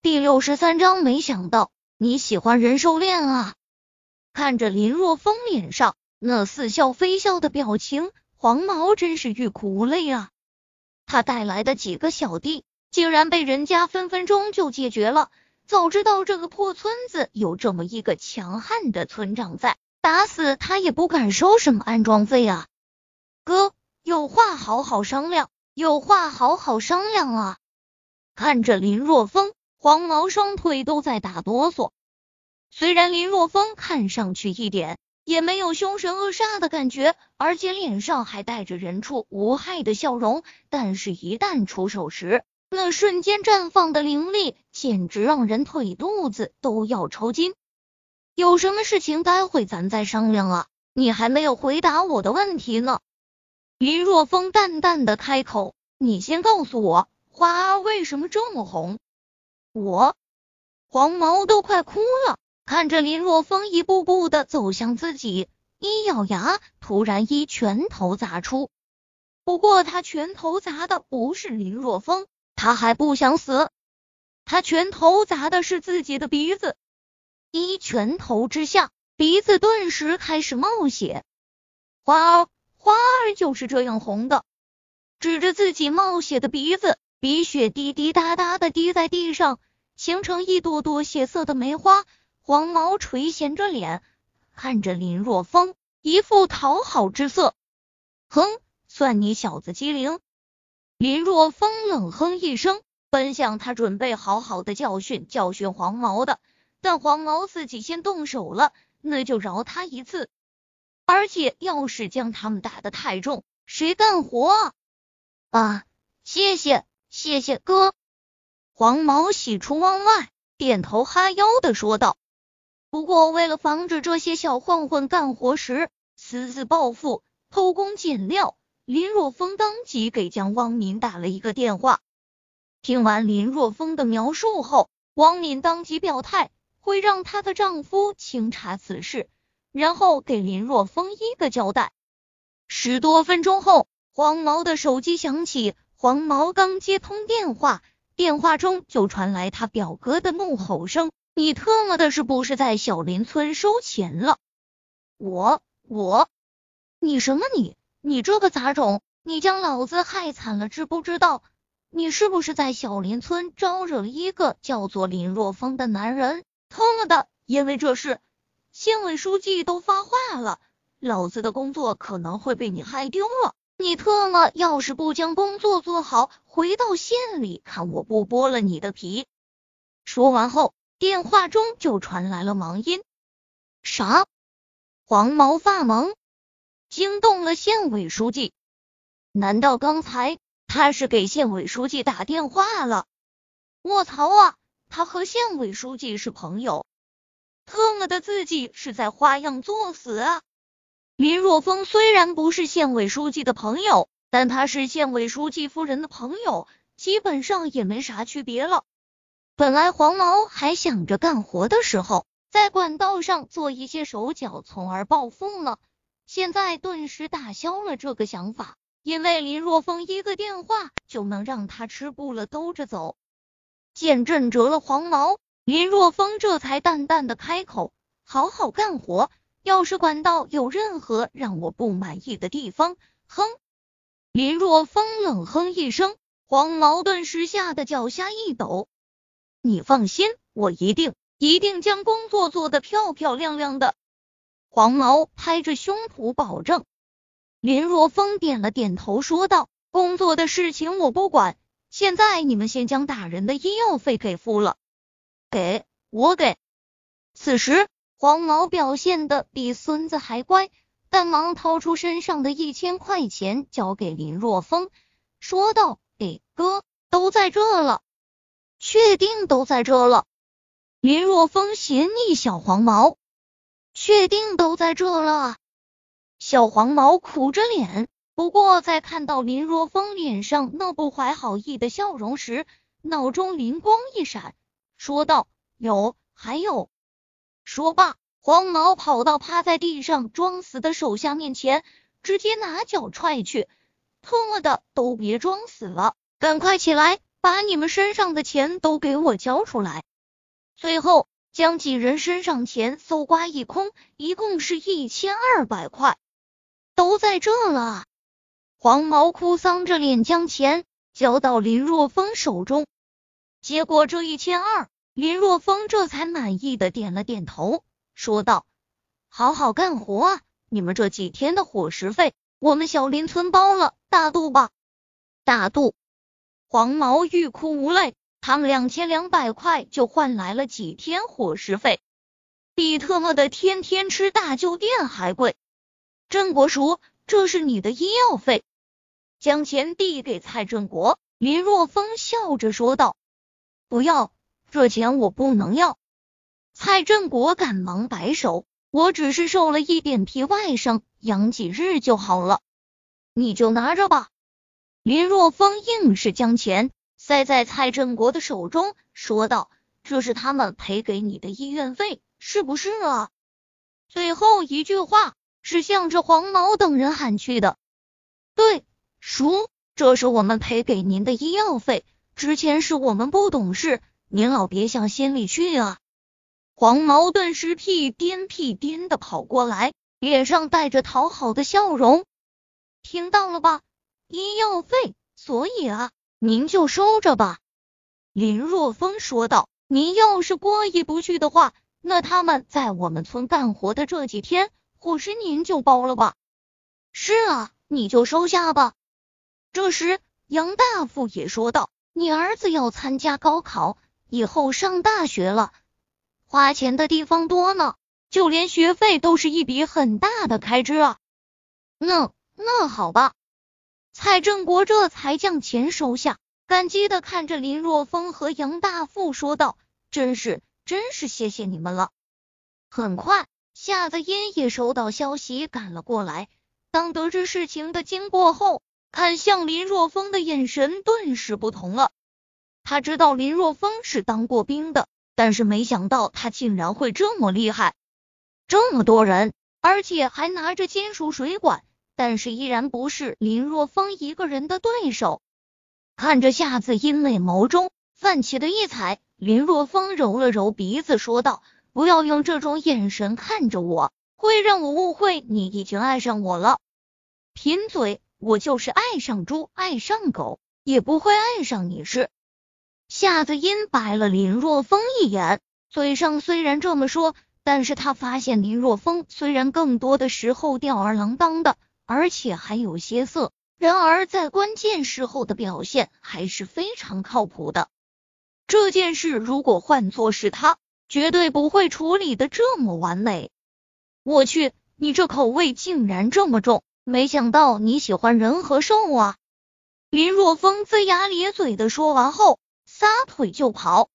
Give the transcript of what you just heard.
第六十三章，没想到你喜欢人兽恋啊！看着林若风脸上那似笑非笑的表情，黄毛真是欲哭无泪啊！他带来的几个小弟竟然被人家分分钟就解决了。早知道这个破村子有这么一个强悍的村长在，打死他也不敢收什么安装费啊！哥，有话好好商量，有话好好商量啊！看着林若风。黄毛双腿都在打哆嗦。虽然林若风看上去一点也没有凶神恶煞的感觉，而且脸上还带着人畜无害的笑容，但是，一旦出手时，那瞬间绽放的灵力，简直让人腿肚子都要抽筋。有什么事情，待会咱再商量啊！你还没有回答我的问题呢。林若风淡淡的开口：“你先告诉我，花儿为什么这么红？”我黄毛都快哭了，看着林若风一步步的走向自己，一咬牙，突然一拳头砸出。不过他拳头砸的不是林若风，他还不想死，他拳头砸的是自己的鼻子。一拳头之下，鼻子顿时开始冒血。花儿，花儿就是这样红的，指着自己冒血的鼻子，鼻血滴滴答答的滴在地上。形成一朵朵血色的梅花，黄毛垂涎着脸，看着林若风，一副讨好之色。哼，算你小子机灵。林若风冷哼一声，本想他准备好好的教训教训黄毛的，但黄毛自己先动手了，那就饶他一次。而且要是将他们打得太重，谁干活啊？谢谢，谢谢哥。黄毛喜出望外，点头哈腰的说道：“不过为了防止这些小混混干活时私自报复、偷工减料，林若风当即给江汪敏打了一个电话。听完林若风的描述后，汪敏当即表态会让她的丈夫清查此事，然后给林若风一个交代。十多分钟后，黄毛的手机响起，黄毛刚接通电话。电话中就传来他表哥的怒吼声：“你特么的是不是在小林村收钱了？我我你什么你你这个杂种，你将老子害惨了，知不知道？你是不是在小林村招惹了一个叫做林若风的男人？特么的，因为这事，县委书记都发话了，老子的工作可能会被你害丢了。”你特么要是不将工作做好，回到县里看我不剥了你的皮！说完后，电话中就传来了忙音。啥？黄毛发懵，惊动了县委书记？难道刚才他是给县委书记打电话了？卧槽啊！他和县委书记是朋友？特么的，自己是在花样作死啊！林若风虽然不是县委书记的朋友，但他是县委书记夫人的朋友，基本上也没啥区别了。本来黄毛还想着干活的时候在管道上做一些手脚，从而暴富呢，现在顿时打消了这个想法，因为林若风一个电话就能让他吃不了兜着走。见震折了黄毛，林若风这才淡淡的开口：“好好干活。”要是管道有任何让我不满意的地方，哼！林若风冷哼一声，黄毛顿时吓得脚下一抖。你放心，我一定一定将工作做得漂漂亮亮的。黄毛拍着胸脯保证。林若风点了点头，说道：“工作的事情我不管，现在你们先将大人的医药费给付了。”给我给。此时。黄毛表现的比孙子还乖，赶忙掏出身上的一千块钱交给林若风，说道：“给哥，都在这了，确定都在这了。”林若风斜睨小黄毛，确定都在这了。小黄毛苦着脸，不过在看到林若风脸上那不怀好意的笑容时，脑中灵光一闪，说道：“有，还有。”说罢，黄毛跑到趴在地上装死的手下面前，直接拿脚踹去。特么的，都别装死了，赶快起来，把你们身上的钱都给我交出来。最后将几人身上钱搜刮一空，一共是一千二百块，都在这了。黄毛哭丧着脸将钱交到林若风手中，结果这一千二，林若风这才满意的点了点头，说道：“好好干活啊，你们这几天的伙食费，我们小林村包了，大度吧。”大度。黄毛欲哭无泪，他们两千两百块就换来了几天伙食费，比特么的天天吃大酒店还贵。郑国叔，这是你的医药费。将钱递给蔡振国，林若风笑着说道：“不要，这钱我不能要。”蔡振国赶忙摆手：“我只是受了一点皮外伤，养几日就好了，你就拿着吧。”林若风硬是将钱塞在蔡振国的手中，说道：“这是他们赔给你的医院费，是不是啊？”最后一句话是向着黄毛等人喊去的。对，叔，这是我们赔给您的医药费。之前是我们不懂事，您老别向心里去啊。黄毛顿时屁颠屁颠的跑过来，脸上带着讨好的笑容。听到了吧？医药费，所以啊，您就收着吧。”林若风说道。“您要是过意不去的话，那他们在我们村干活的这几天，伙食您就包了吧。”“是啊，你就收下吧。”这时，杨大富也说道：“你儿子要参加高考，以后上大学了，花钱的地方多呢，就连学费都是一笔很大的开支啊。”“那那好吧。”蔡振国这才将钱收下，感激的看着林若风和杨大富说道：“真是，真是谢谢你们了。”很快，夏子音也收到消息赶了过来。当得知事情的经过后，看向林若风的眼神顿时不同了。他知道林若风是当过兵的，但是没想到他竟然会这么厉害，这么多人，而且还拿着金属水管。但是依然不是林若风一个人的对手。看着夏子音美眸中泛起的异彩，林若风揉了揉鼻子，说道：“不要用这种眼神看着我，会让我误会你已经爱上我了。贫嘴，我就是爱上猪，爱上狗，也不会爱上你。”是夏子音白了林若风一眼，嘴上虽然这么说，但是他发现林若风虽然更多的时候吊儿郎当的。而且还有些色，然而在关键时候的表现还是非常靠谱的。这件事如果换作是他，绝对不会处理的这么完美。我去，你这口味竟然这么重，没想到你喜欢人和兽啊！林若风龇牙咧嘴的说完后，撒腿就跑。